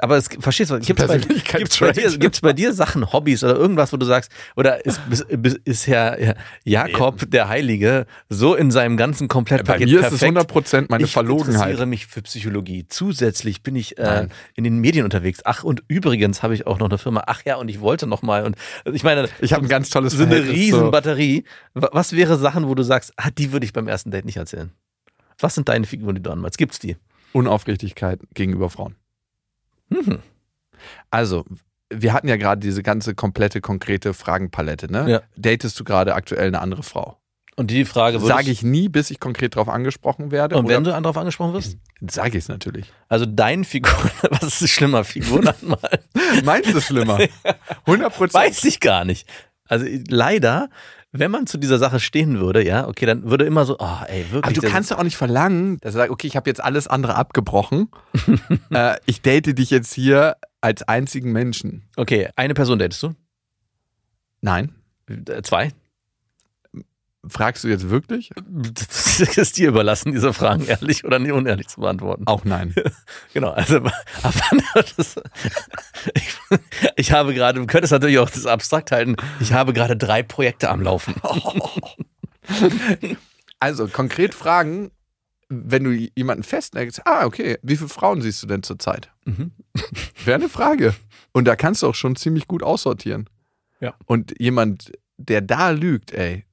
Aber es verstehst du, gibt's bei, gibt's, bei dir, gibt's bei dir Sachen, Hobbys oder irgendwas, wo du sagst, oder ist, ist, ist Herr, Jakob, der Heilige, so in seinem ganzen Komplettpaket Bei mir ist es perfekt? 100 Prozent meine ich Verlogenheit. interessiere mich für Psychologie. Zusätzlich bin ich äh, in den Medien unterwegs. Ach, und übrigens habe ich auch noch eine Firma. Ach ja, und ich wollte noch mal. Und ich meine, Ich habe ein ganz tolles so eine riesen Batterie. Wa- Was wäre Sachen, wo du sagst, ah, die würde ich beim ersten Date nicht erzählen? Was sind deine Figuren, die du anmalst? Gibt's die? Unaufrichtigkeit gegenüber Frauen. Mhm. Also, wir hatten ja gerade diese ganze komplette, konkrete Fragenpalette, ne? Ja. Datest du gerade aktuell eine andere Frau? Und die Frage Sage ich nie, bis ich konkret darauf angesprochen werde. Und wenn du darauf angesprochen wirst? sage ich es natürlich. Also dein Figur, was ist schlimmer, Figuren anmalen? Meinst du schlimmer? 100 Prozent. Weiß ich gar nicht. Also leider, wenn man zu dieser Sache stehen würde, ja, okay, dann würde immer so, oh, ey, wirklich. Aber du kannst ja auch nicht verlangen, dass er sagt, okay, ich habe jetzt alles andere abgebrochen. äh, ich date dich jetzt hier als einzigen Menschen. Okay, eine Person datest du? Nein. Äh, Zwei? Fragst du jetzt wirklich? Das ist dir überlassen, diese Fragen ehrlich oder nicht unehrlich zu beantworten. Auch nein. Genau, also das, ich, ich habe gerade, du könntest natürlich auch das abstrakt halten, ich habe gerade drei Projekte am Laufen. Also konkret fragen, wenn du jemanden festlegst, ah, okay, wie viele Frauen siehst du denn zurzeit? Mhm. Wäre eine Frage. Und da kannst du auch schon ziemlich gut aussortieren. Ja. Und jemand, der da lügt, ey,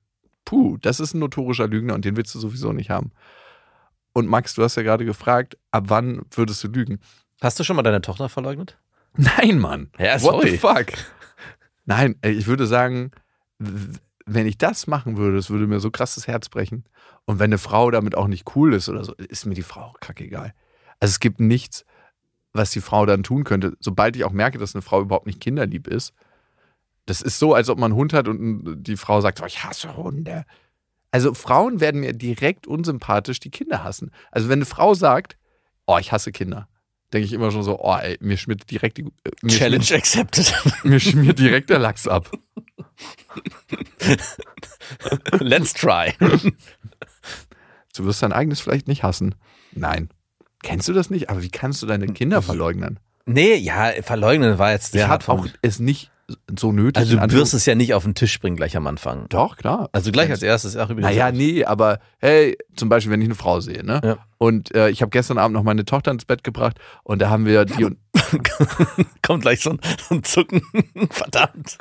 puh, das ist ein notorischer Lügner und den willst du sowieso nicht haben. Und Max, du hast ja gerade gefragt, ab wann würdest du lügen? Hast du schon mal deine Tochter verleugnet? Nein, Mann. Ja, What the fuck? Nein, ey, ich würde sagen, wenn ich das machen würde, es würde mir so krass das Herz brechen. Und wenn eine Frau damit auch nicht cool ist oder so, ist mir die Frau auch kackegal. Also es gibt nichts, was die Frau dann tun könnte. Sobald ich auch merke, dass eine Frau überhaupt nicht kinderlieb ist, das ist so, als ob man einen Hund hat und die Frau sagt, oh, ich hasse Hunde. Also Frauen werden mir direkt unsympathisch, die Kinder hassen. Also wenn eine Frau sagt, oh, ich hasse Kinder, denke ich immer schon so, oh, ey, mir schmiert direkt die äh, mir Challenge accepted. Schmiert, mir schmiert direkt der Lachs ab. Let's try. Du wirst dein eigenes vielleicht nicht hassen. Nein. Kennst du das nicht? Aber wie kannst du deine Kinder verleugnen? Nee, ja, verleugnen war jetzt hart habe von auch es nicht so nötig. Also du wirst es ja nicht auf den Tisch bringen gleich am Anfang. Doch, klar. Also gleich als erstes auch übrigens. Naja, nee, aber hey, zum Beispiel, wenn ich eine Frau sehe, ne? Ja. Und äh, ich habe gestern Abend noch meine Tochter ins Bett gebracht und da haben wir die und Kommt gleich so ein, so ein Zucken. Verdammt.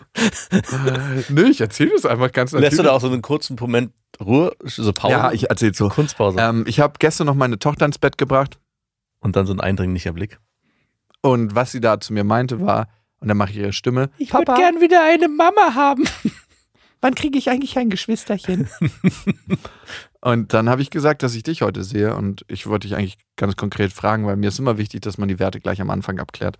nee, ich erzähle das einfach ganz natürlich. Lässt du da auch so einen kurzen Moment Ruhe, so Pause? ja, ich erzähle so. Kunstpause. Ähm, ich habe gestern noch meine Tochter ins Bett gebracht Und dann so ein eindringlicher Blick. und was sie da zu mir meinte war, und dann mache ich ihre Stimme, Ich würde gern wieder eine Mama haben. wann kriege ich eigentlich ein Geschwisterchen? und dann habe ich gesagt, dass ich dich heute sehe und ich wollte dich eigentlich ganz konkret fragen, weil mir ist immer wichtig, dass man die Werte gleich am Anfang abklärt.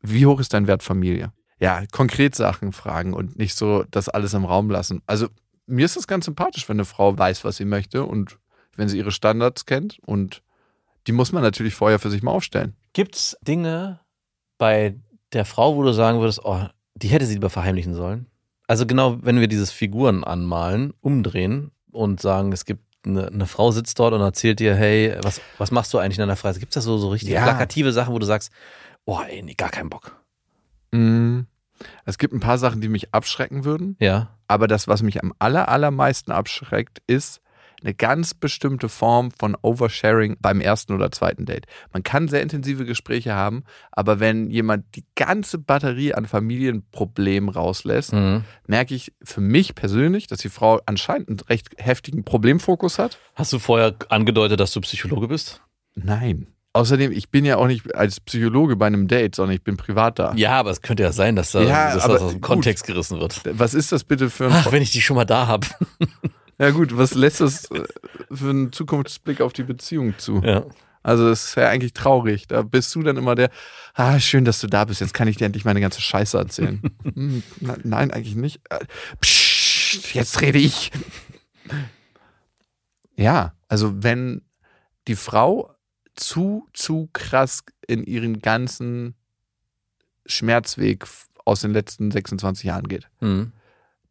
Wie hoch ist dein Wert Familie? Ja, konkret Sachen fragen und nicht so das alles im Raum lassen. Also mir ist das ganz sympathisch, wenn eine Frau weiß, was sie möchte und wenn sie ihre Standards kennt und die muss man natürlich vorher für sich mal aufstellen. Gibt's Dinge bei der Frau, wo du sagen würdest, oh, die hätte sie lieber verheimlichen sollen? Also genau, wenn wir dieses Figuren anmalen, umdrehen und sagen, es gibt eine, eine Frau sitzt dort und erzählt dir, hey, was, was machst du eigentlich in deiner Freizeit? Gibt es da so, so richtig Ja. plakative Sachen, wo du sagst, oh, ey, nee, gar keinen Bock. Mm, Es gibt ein paar Sachen, die mich abschrecken würden. Ja. Aber das, was mich am aller, allermeisten abschreckt, ist eine ganz bestimmte Form von Oversharing beim ersten oder zweiten Date. Man kann sehr intensive Gespräche haben, aber wenn jemand die ganze Batterie an Familienproblemen rauslässt, Mhm. merke ich für mich persönlich, dass die Frau anscheinend einen recht heftigen Problemfokus hat. Hast du vorher angedeutet, dass du Psychologe bist? Nein. Außerdem, ich bin ja auch nicht als Psychologe bei einem Date, sondern ich bin privat da. Ja, aber es könnte ja sein, dass, da, Ja, dass das aus dem gut. Kontext gerissen wird. Was ist das bitte für ein Ach, wenn ich die schon mal da habe. Ja gut, was lässt das äh, für einen Zukunftsblick auf die Beziehung zu? Ja. Also das ist ja eigentlich traurig. Da bist du dann immer der, ah, schön, dass du da bist. Jetzt kann ich dir endlich meine ganze Scheiße erzählen. hm, na, nein, eigentlich nicht. Äh, Psst, jetzt rede ich. Ja, also wenn die Frau zu, zu krass in ihren ganzen Schmerzweg aus den letzten 26 Jahren geht. Mhm.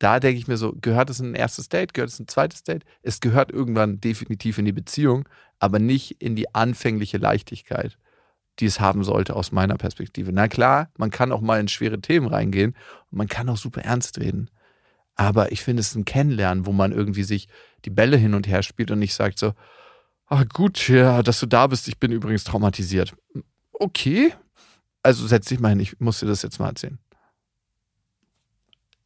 Da denke ich mir so, gehört es in ein erstes Date, gehört es in ein zweites Date? Es gehört irgendwann definitiv in die Beziehung, aber nicht in die anfängliche Leichtigkeit. die es haben sollte aus meiner Perspektive. Na klar, man kann auch mal in schwere Themen reingehen und man kann auch super ernst reden. Aber ich finde es ein Kennenlernen, wo man irgendwie sich die Bälle hin und her spielt und nicht sagt so, ah gut, ja, dass du da bist, ich bin übrigens traumatisiert. Okay, also setz dich mal hin, ich muss dir das jetzt mal erzählen.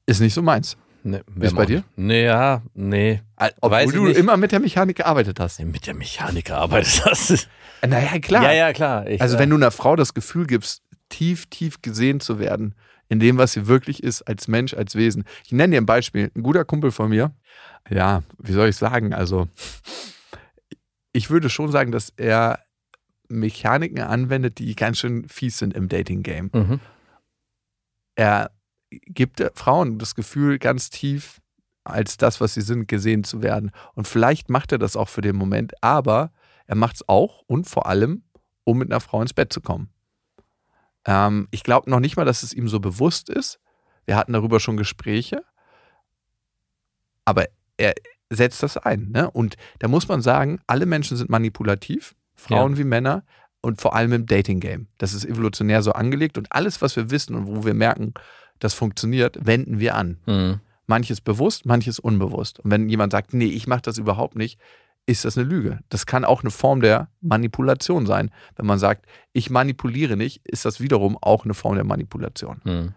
Ist nicht so meins. Nee, Wie ist bei dir? Nee, ja, nee. Obwohl Weiß du immer mit der Mechanik gearbeitet hast. Mit der Mechanik gearbeitet hast. Naja, klar. Ja, ja, klar. Ich, Also äh, wenn du einer Frau das Gefühl gibst, tief, tief gesehen zu werden, in dem, was sie wirklich ist, als Mensch, als Wesen. Ich nenne dir ein Beispiel. Ein guter Kumpel von mir, ja, wie soll ich sagen? Also, ich würde schon sagen, dass er Mechaniken anwendet, die ganz schön fies sind im Dating-Game. Mhm. Er gibt Frauen das Gefühl, ganz tief als das, was sie sind, gesehen zu werden. Und vielleicht macht er das auch für den Moment, aber er macht es auch und vor allem, um mit einer Frau ins Bett zu kommen. Ähm, ich glaube noch nicht mal, dass es ihm so bewusst ist. Wir hatten darüber schon Gespräche. Aber er setzt das ein. Ne? Und da muss man sagen, alle Menschen sind manipulativ, Frauen wie Männer. Und vor allem im Dating-Game. Das ist evolutionär so angelegt. Und alles, was wir wissen und wo wir merken, das funktioniert, wenden wir an. Mhm. Manches bewusst, manches unbewusst. Und wenn jemand sagt, nee, ich mache das überhaupt nicht, ist das eine Lüge. Das kann auch eine Form der Manipulation sein. Wenn man sagt, ich manipuliere nicht, ist das wiederum auch eine Form der Manipulation. Mhm.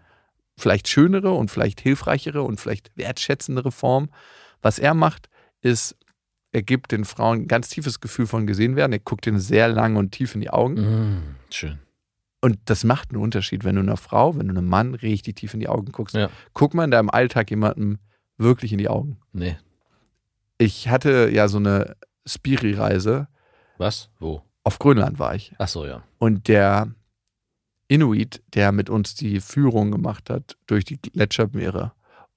Vielleicht schönere und vielleicht hilfreichere und vielleicht wertschätzendere Form. Was er macht, ist, er gibt den Frauen ein ganz tiefes Gefühl von gesehen werden. Er guckt ihnen sehr lang und tief in die Augen. Mhm. Schön. Und das macht einen Unterschied, wenn du einer Frau, wenn du einem Mann richtig tief in die Augen guckst. Ja. Guck mal in deinem Alltag jemandem wirklich in die Augen. Nee. Ich hatte ja so eine Spiri-Reise. Was? Wo? Auf Grönland war ich. Ach so, ja. Und der Inuit, der mit uns die Führung gemacht hat durch die Gletschermeere,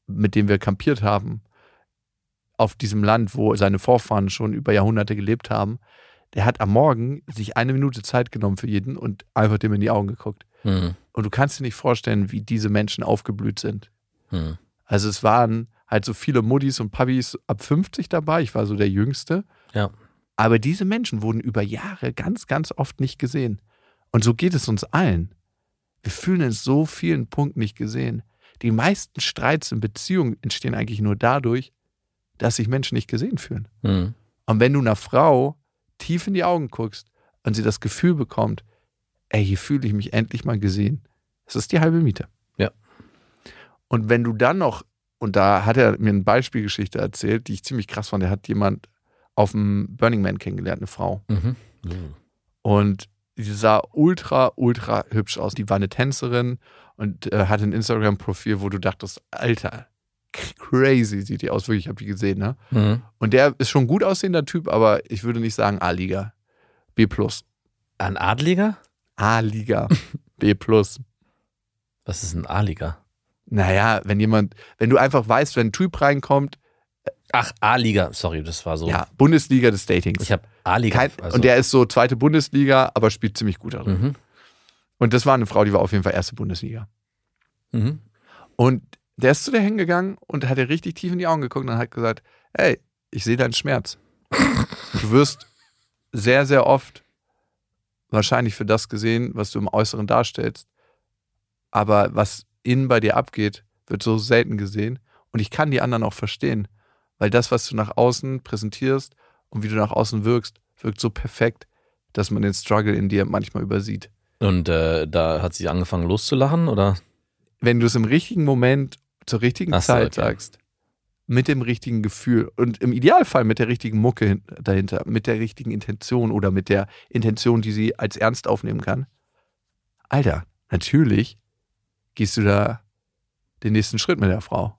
mit dem wir kampiert haben, auf diesem Land, wo seine Vorfahren schon über Jahrhunderte gelebt haben, der hat am Morgen sich eine Minute Zeit genommen für jeden und einfach dem in die Augen geguckt. Mhm. Und du kannst dir nicht vorstellen, wie diese Menschen aufgeblüht sind. Mhm. Also es waren halt so viele Muddis und Pubis ab 50 dabei. Ich war so der Jüngste. Ja. Aber diese Menschen wurden über Jahre ganz, ganz oft nicht gesehen. Und so geht es uns allen. Wir fühlen in so vielen Punkten nicht gesehen. Die meisten Streits in Beziehungen entstehen eigentlich nur dadurch, dass sich Menschen nicht gesehen fühlen. Mhm. Und wenn du einer Frau tief in die Augen guckst und sie das Gefühl bekommt, ey, hier fühle ich mich endlich mal gesehen, das ist die halbe Miete. Ja. Und wenn du dann noch, und da hat er mir eine Beispielgeschichte erzählt, die ich ziemlich krass fand, der hat jemand auf dem Burning Man kennengelernt, eine Frau. Mhm. Und sie sah ultra, ultra hübsch aus. Die war eine Tänzerin und äh, hatte ein Instagram-Profil, wo du dachtest, Alter, crazy sieht die aus. Wirklich, ich habe die gesehen, ne? Mhm. Und der ist schon gut aussehender Typ, aber ich würde nicht sagen A-Liga. B+. Ein Adliger? A-Liga. B+. Was ist ein A-Liga? Naja, wenn jemand, wenn du einfach weißt, wenn ein Typ reinkommt, Ach, A-Liga. Sorry, das war so. ja, Bundesliga des Datings. Ich habe A-Liga. Also- und der ist so zweite Bundesliga, aber spielt ziemlich gut darin. Mhm. Und das war eine Frau, die war auf jeden Fall erste Bundesliga. Mhm. Und der ist zu der hingegangen und hat ihr richtig tief in die Augen geguckt und hat gesagt, hey, ich sehe deinen Schmerz. Du wirst sehr, sehr oft wahrscheinlich für das gesehen, was du im Äußeren darstellst. Aber was innen bei dir abgeht, wird so selten gesehen. Und ich kann die anderen auch verstehen. Weil das, was du nach außen präsentierst und wie du nach außen wirkst, wirkt so perfekt, dass man den Struggle in dir manchmal übersieht. Und äh, da hat sie angefangen loszulachen, oder? wenn du es im richtigen Moment zur richtigen so, Zeit okay. sagst, mit dem richtigen Gefühl und im Idealfall mit der richtigen Mucke hin- dahinter, mit der richtigen Intention oder mit der Intention, die sie als ernst aufnehmen kann. Alter, natürlich gehst du da den nächsten Schritt mit der Frau.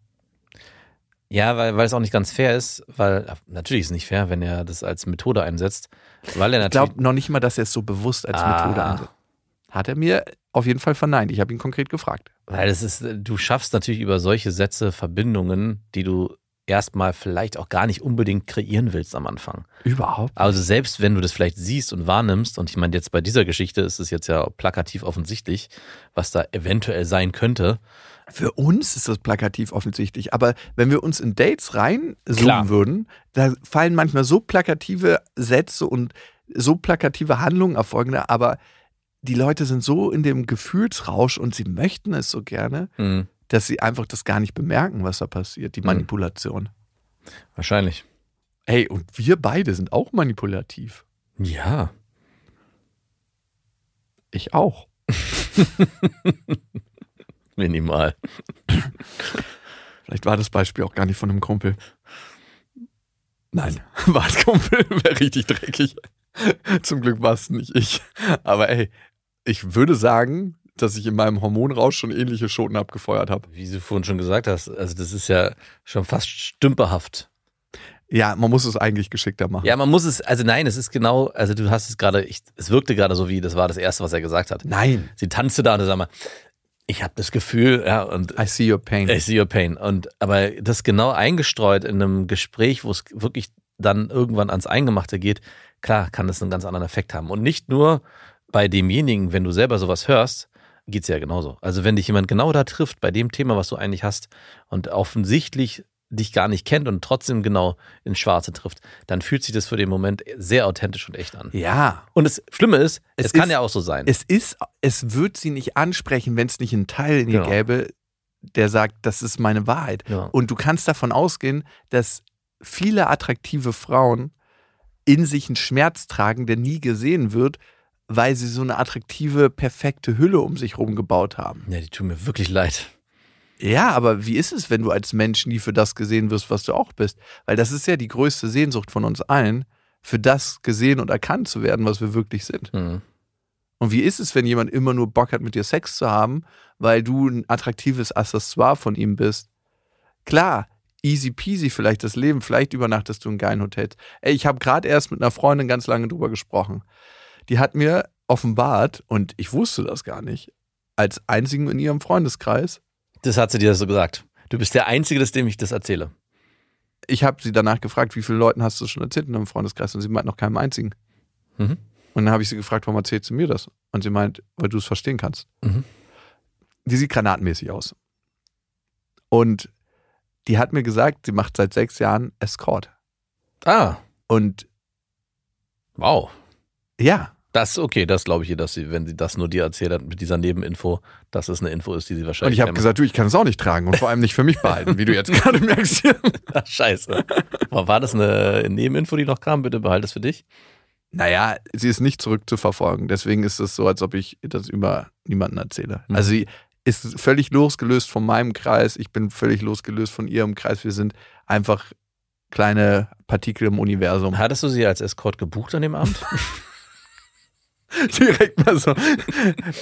Ja, weil, weil es auch nicht ganz fair ist, weil natürlich ist es nicht fair, wenn er das als Methode einsetzt, weil er Ich natürlich. glaube noch nicht mal, dass er es so bewusst als Ah. Methode einsetzt. Hat er mir auf jeden Fall verneint. Ich habe ihn konkret gefragt. Weil es ist, du schaffst natürlich über solche Sätze Verbindungen, die du erstmal vielleicht auch gar nicht unbedingt kreieren willst am Anfang. Überhaupt. Also selbst wenn du das vielleicht siehst und wahrnimmst, und ich meine, jetzt bei dieser Geschichte ist es jetzt ja plakativ offensichtlich, was da eventuell sein könnte. Für uns ist das plakativ offensichtlich, aber wenn wir uns in Dates reinzoomen würden, da fallen manchmal so plakative Sätze und so plakative Handlungen erfolgen da, aber die Leute sind so in dem Gefühlsrausch und sie möchten es so gerne, Mhm. dass sie einfach das gar nicht bemerken, was da passiert, die Manipulation. Wahrscheinlich. Hey, und wir beide sind auch manipulativ. Ja. Ich auch. Minimal. Vielleicht war das Beispiel auch gar nicht von einem Kumpel. Nein, war es Kumpel, wäre richtig dreckig. Zum Glück war es nicht ich. Aber ey, ich würde sagen, dass ich in meinem Hormonrausch schon ähnliche Schoten abgefeuert habe. Wie du vorhin schon gesagt hast, also das ist ja schon fast stümperhaft. Ja, man muss es eigentlich geschickter machen. Ja, man muss es, also nein, es ist genau, also du hast es gerade, ich- es wirkte gerade so wie, das war das Erste, was er gesagt hat. Nein, Sie tanzte da und sag mal, ich habe das Gefühl, ja, und I see your pain. I see your pain. Und aber das genau eingestreut in einem Gespräch, wo es wirklich dann irgendwann ans Eingemachte geht, klar, kann das einen ganz anderen Effekt haben. Und nicht nur bei demjenigen, wenn du selber sowas hörst, geht's ja genauso. Also wenn dich jemand genau da trifft, bei dem Thema, was du eigentlich hast, und offensichtlich dich gar nicht kennt und trotzdem genau ins Schwarze trifft, dann fühlt sich das für den Moment sehr authentisch und echt an. Ja, Und das Schlimme ist, es, Es kann ist- ja auch so sein. es ist, es wird sie nicht ansprechen, wenn es nicht einen Teil in ihr Genau. gäbe, der sagt, das ist meine Wahrheit. Ja. Und du kannst davon ausgehen, dass viele attraktive Frauen in sich einen Schmerz tragen, der nie gesehen wird, weil sie so eine attraktive, perfekte Hülle um sich rum gebaut haben. ja, die tun mir wirklich leid. Ja, aber wie ist es, wenn du als Mensch nie für das gesehen wirst, was du auch bist? Weil das ist ja die größte Sehnsucht von uns allen, für das gesehen und erkannt zu werden, was wir wirklich sind. Mhm. Und wie ist es, wenn jemand immer nur Bock hat, mit dir Sex zu haben, weil du ein attraktives Accessoire von ihm bist? Klar, easy peasy vielleicht das Leben, vielleicht übernachtest du in geilen Hotels. Ey, ich habe gerade erst mit einer Freundin ganz lange drüber gesprochen. Die hat mir offenbart, und ich wusste das gar nicht, als einzigen in ihrem Freundeskreis, Das hat sie dir so gesagt. Du bist der Einzige, das dem ich das erzähle. ich habe sie danach gefragt, wie viele Leuten hast du schon erzählt in deinem Freundeskreis? Und sie meint noch keinem einzigen. Mhm. Und dann habe ich sie gefragt, warum erzählst du mir das? Und sie meint, weil du es verstehen kannst. Mhm. Die sieht granatenmäßig aus. Und die hat mir gesagt, sie macht seit sechs Jahren Escort. Ah, Und wow. ja, Das, okay, das glaube ich ihr, dass sie, wenn sie das nur dir erzählt hat mit dieser Nebeninfo, dass es eine Info ist, die sie und wahrscheinlich. ich habe gesagt, du, ich kann es auch nicht tragen und vor allem nicht für mich behalten, wie du jetzt gerade merkst. Ach, scheiße. Aber war das eine Nebeninfo, die noch kam? Bitte behalte es für dich. Naja, sie ist nicht zurückzuverfolgen. Deswegen ist es so, als ob ich das über niemanden erzähle. Mhm. Also sie ist völlig losgelöst von meinem Kreis. Ich bin völlig losgelöst von ihrem Kreis. Wir sind einfach kleine Partikel im Universum. Hattest du sie als Escort gebucht an dem Abend? Direkt mal so.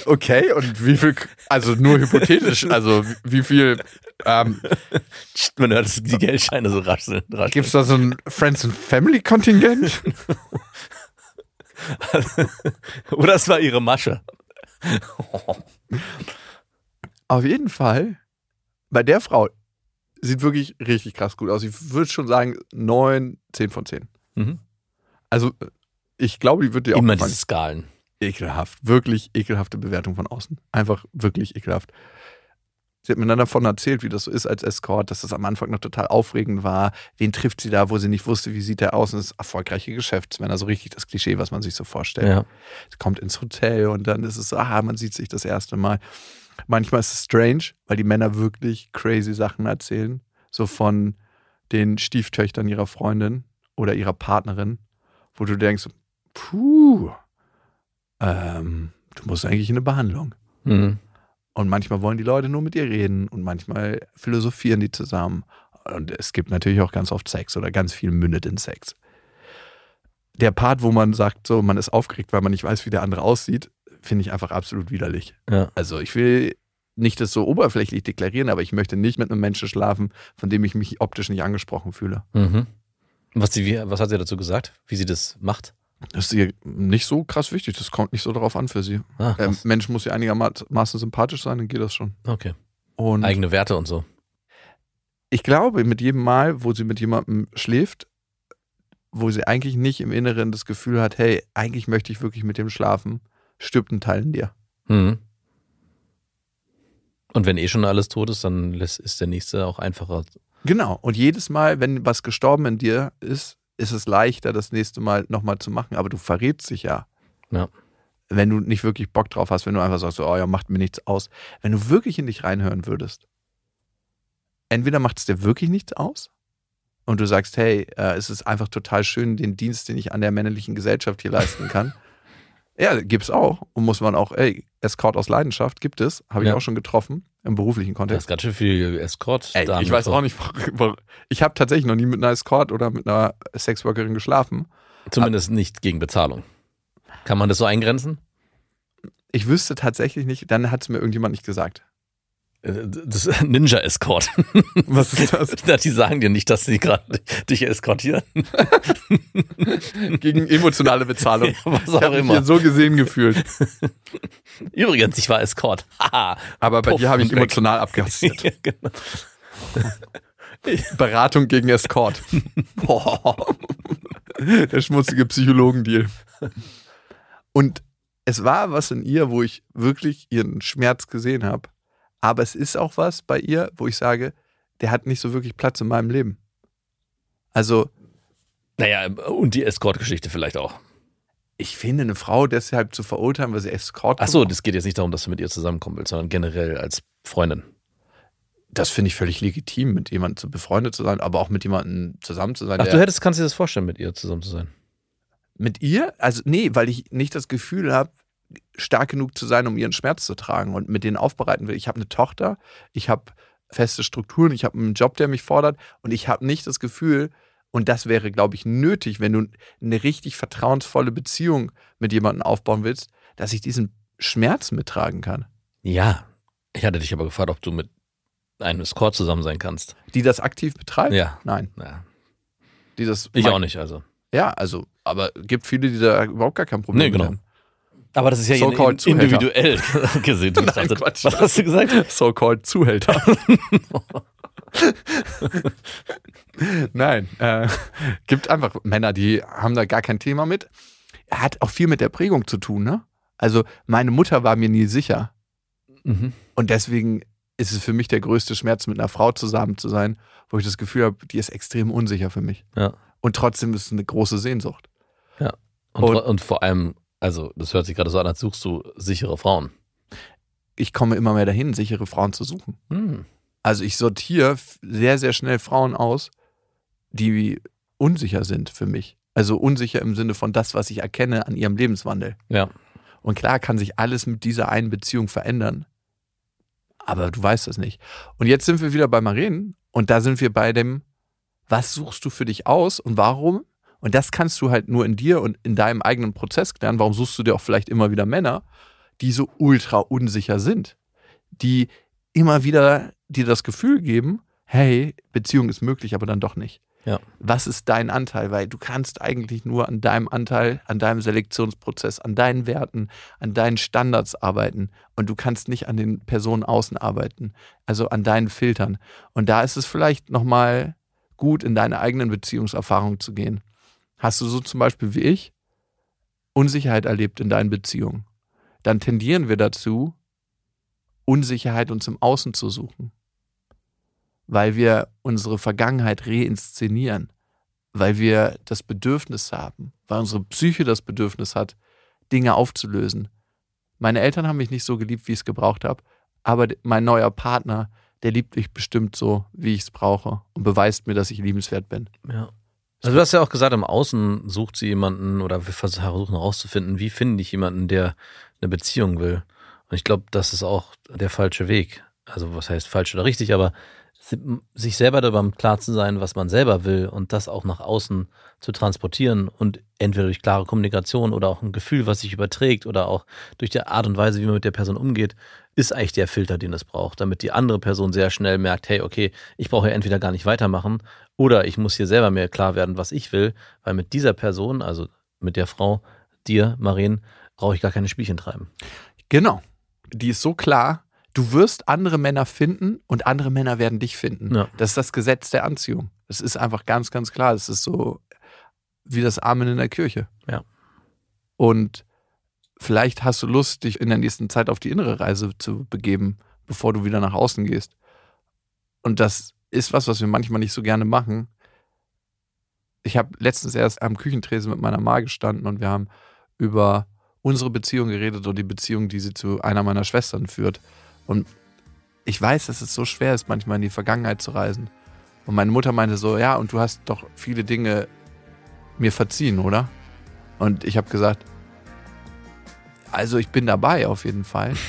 Okay, und wie viel, also nur hypothetisch, also wie viel, ähm, Man hört die Geldscheine so rascheln. rascheln. gibt es da so ein Friends and Family Kontingent? Oder es war ihre Masche. Auf jeden Fall, bei der Frau sieht wirklich richtig krass gut aus. Ich würde schon sagen, 9, 10 von 10. Mhm. Also, ich glaube, die wird dir auch Immer gefallen. diese Skalen. Ekelhaft. Wirklich ekelhafte Bewertung von außen. Einfach wirklich ekelhaft. Sie hat mir dann davon erzählt, wie das so ist als Escort, dass das am Anfang noch total aufregend war. Wen trifft sie da, wo sie nicht wusste, wie sieht der aus? Und das ist erfolgreiche Geschäftsmänner, so richtig das Klischee, was man sich so vorstellt. Ja. Sie kommt ins Hotel und dann ist es so, aha, man sieht sich das erste Mal. Manchmal ist es strange, weil die Männer wirklich crazy Sachen erzählen. So von den Stieftöchtern ihrer Freundin oder ihrer Partnerin, wo du denkst, puh, ähm, du musst eigentlich in eine Behandlung. Mhm. Und manchmal wollen die Leute nur mit ihr reden und manchmal philosophieren die zusammen. Und es gibt natürlich auch ganz oft Sex oder ganz viel mündet in Sex. Der Part, wo man sagt, so, man ist aufgeregt, weil man nicht weiß, wie der andere aussieht, finde ich einfach absolut widerlich. Ja. Also ich will nicht das so oberflächlich deklarieren, aber ich möchte nicht mit einem Menschen schlafen, von dem ich mich optisch nicht angesprochen fühle. Mhm. Was, sie, wie, was hat sie dazu gesagt? Wie sie das macht? Das ist ihr nicht so krass wichtig, das kommt nicht so darauf an für sie. Ah, Ähm. Mensch muss ja einigermaßen sympathisch sein, dann geht das schon. okay. Und Eigene Werte und so. ich glaube, mit jedem Mal, wo sie mit jemandem schläft, wo sie eigentlich nicht im Inneren das Gefühl hat, hey, eigentlich möchte ich wirklich mit dem schlafen, stirbt ein Teil in dir. Mhm. Und wenn eh schon alles tot ist, dann ist der nächste auch einfacher. Genau. Und jedes Mal, wenn was gestorben in dir ist, ist es leichter, das nächste Mal nochmal zu machen. Aber du verrätst dich ja. Ja. wenn du nicht wirklich Bock drauf hast, wenn du einfach sagst, oh ja, macht mir nichts aus. Wenn du wirklich in dich reinhören würdest, entweder macht es dir wirklich nichts aus und du sagst, hey, äh, es ist einfach total schön, den Dienst, den ich an der männlichen Gesellschaft hier leisten kann. ja, gibt's auch und muss man auch, ey, Escort aus Leidenschaft gibt es, habe ich Ja. auch schon getroffen im beruflichen Das Kontext. ist ganz schön viel Escort. Ey, ich weiß auch nicht, warum- ich habe tatsächlich noch nie mit einer Escort oder mit einer Sexworkerin geschlafen. Zumindest nicht gegen Bezahlung. Kann man das so eingrenzen? Ich wüsste tatsächlich nicht, dann hat es mir irgendjemand nicht gesagt. Das ist Ninja Escort. Was ist das? Na, Die sagen dir nicht, dass sie gerade dich eskortieren. Gegen emotionale Bezahlung. Was Ich auch mich immer. hier so gesehen gefühlt. Übrigens, ich war Escort. Aber bei Puff dir habe ich emotional abkassiert. Ja, genau. Beratung gegen Escort. Der schmutzige Psychologendeal. Und es war was in ihr, wo ich wirklich ihren Schmerz gesehen habe. Aber es ist auch was bei ihr, wo ich sage, der hat nicht so wirklich Platz in meinem Leben. Also, Naja, und die Escort-Geschichte vielleicht auch. ich finde, eine Frau deshalb zu verurteilen, weil sie Escort Ach so, das geht jetzt nicht darum, dass du mit ihr zusammenkommen willst, sondern generell als Freundin. das finde ich völlig legitim, mit jemandem zu befreundet zu sein, aber auch mit jemandem zusammen zu sein. Ach, du hättest, kannst dir das vorstellen, mit ihr zusammen zu sein. Mit ihr? Also, nee, weil ich nicht das Gefühl habe, stark genug zu sein, um ihren Schmerz zu tragen und mit denen aufbereiten will. Ich habe eine Tochter, ich habe feste Strukturen, ich habe einen Job, der mich fordert und ich habe nicht das Gefühl, und das wäre, glaube ich, nötig, wenn du eine richtig vertrauensvolle Beziehung mit jemandem aufbauen willst, dass ich diesen Schmerz mittragen kann. Ja. Ich hatte dich aber gefragt, ob du mit einem Escort zusammen sein kannst. Die das aktiv betreibt? Ja. Nein. ja. Die das Ich auch nicht, also. Ja, also, aber gibt viele, die da überhaupt gar kein Problem Nee, genau. haben. Aber das ist ja So-called in, individuell gesehen. Nein. Quatsch. Was hast du gesagt? So-called Zuhälter. Nein, äh, gibt einfach Männer, die haben da gar kein Thema mit. Hat auch viel mit der Prägung zu tun, ne? Also, meine Mutter war mir nie sicher. Mhm. Und deswegen ist es für mich der größte Schmerz, mit einer Frau zusammen zu sein, wo ich das Gefühl habe, die ist extrem unsicher für mich. Ja. Und trotzdem ist es eine große Sehnsucht. Und, Und- und vor allem, also das hört sich gerade so an, als suchst du sichere Frauen. Ich komme immer mehr dahin, sichere Frauen zu suchen. Hm. Also ich sortiere sehr, sehr schnell Frauen aus, die unsicher sind für mich. Also unsicher im Sinne von das, was ich erkenne an ihrem Lebenswandel. Ja. Und klar kann sich alles mit dieser einen Beziehung verändern. Aber du weißt das nicht. Und jetzt sind wir wieder bei Maren und da sind wir bei dem, was suchst du für dich aus und warum? Und das kannst du halt nur in dir und in deinem eigenen Prozess klären. Warum suchst du dir auch vielleicht immer wieder Männer, die so ultra unsicher sind? Die immer wieder dir das Gefühl geben, hey, Beziehung ist möglich, aber dann doch nicht. Ja. Was ist dein Anteil? Weil du kannst eigentlich nur an deinem Anteil, an deinem Selektionsprozess, an deinen Werten, an deinen Standards arbeiten. Und du kannst nicht an den Personen außen arbeiten, also an deinen Filtern. Und da ist es vielleicht nochmal gut, in deine eigenen Beziehungserfahrungen zu gehen. Hast du so zum Beispiel wie ich Unsicherheit erlebt in deinen Beziehungen? Dann tendieren wir dazu, Unsicherheit uns im Außen zu suchen. Weil wir unsere Vergangenheit reinszenieren. Weil wir das Bedürfnis haben, weil unsere Psyche das Bedürfnis hat, Dinge aufzulösen. Meine Eltern haben mich nicht so geliebt, wie ich es gebraucht habe, aber mein neuer Partner, der liebt mich bestimmt so, wie ich es brauche und beweist mir, dass ich liebenswert bin. Ja. Also du hast ja auch gesagt, im Außen sucht sie jemanden oder wir versuchen herauszufinden, wie finde ich jemanden, der eine Beziehung will. Und ich glaube, das ist auch der falsche Weg. Also was heißt falsch oder richtig, aber sich selber darüber klar zu sein, was man selber will und das auch nach außen zu transportieren und entweder durch klare Kommunikation oder auch ein Gefühl, was sich überträgt oder auch durch die Art und Weise, wie man mit der Person umgeht, ist eigentlich der Filter, den es braucht, damit die andere Person sehr schnell merkt, hey, okay, ich brauche ja entweder gar nicht weitermachen oder ich muss hier selber mir klar werden, was ich will, weil mit dieser Person, also mit der Frau, dir, Maren, brauche ich gar keine Spielchen treiben. Genau. Die ist so klar, du wirst andere Männer finden und andere Männer werden dich finden. Ja. Das ist das Gesetz der Anziehung. Das ist einfach ganz, ganz klar. Das ist so wie das Amen in der Kirche. Ja. Und vielleicht hast du Lust, dich in der nächsten Zeit auf die innere Reise zu begeben, bevor du wieder nach außen gehst. Und das ist was, was wir manchmal nicht so gerne machen. Ich habe letztens erst am Küchentresen mit meiner Ma gestanden und wir haben über unsere Beziehung geredet und die Beziehung, die sie zu einer meiner Schwestern führt. Und ich weiß, dass es so schwer ist, manchmal in die Vergangenheit zu reisen. Und meine Mutter meinte so, ja, und du hast doch viele Dinge mir verziehen, oder? Und ich habe gesagt, also ich bin dabei auf jeden Fall.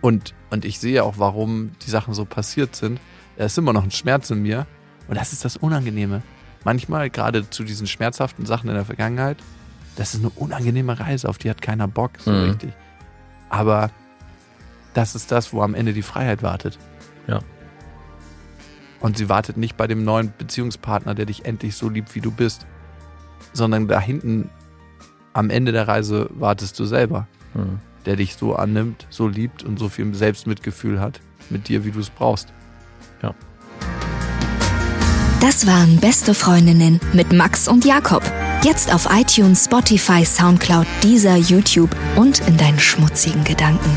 Und, und ich sehe auch, warum die Sachen so passiert sind. Da ist immer noch ein Schmerz in mir. Und das ist das Unangenehme. Manchmal, gerade zu diesen schmerzhaften Sachen in der Vergangenheit, das ist eine unangenehme Reise, auf die hat keiner Bock, so Mhm. richtig. Aber das ist das, wo am Ende die Freiheit wartet. Ja. Und sie wartet nicht bei dem neuen Beziehungspartner, der dich endlich so liebt, wie du bist, sondern da hinten am Ende der Reise wartest du selber, Mhm. der dich so annimmt, so liebt und so viel Selbstmitgefühl hat mit dir, wie du es brauchst. Das waren Beste Freundinnen mit Max und Jakob. Jetzt auf iTunes, Spotify, Soundcloud, dieser YouTube und in deinen schmutzigen Gedanken.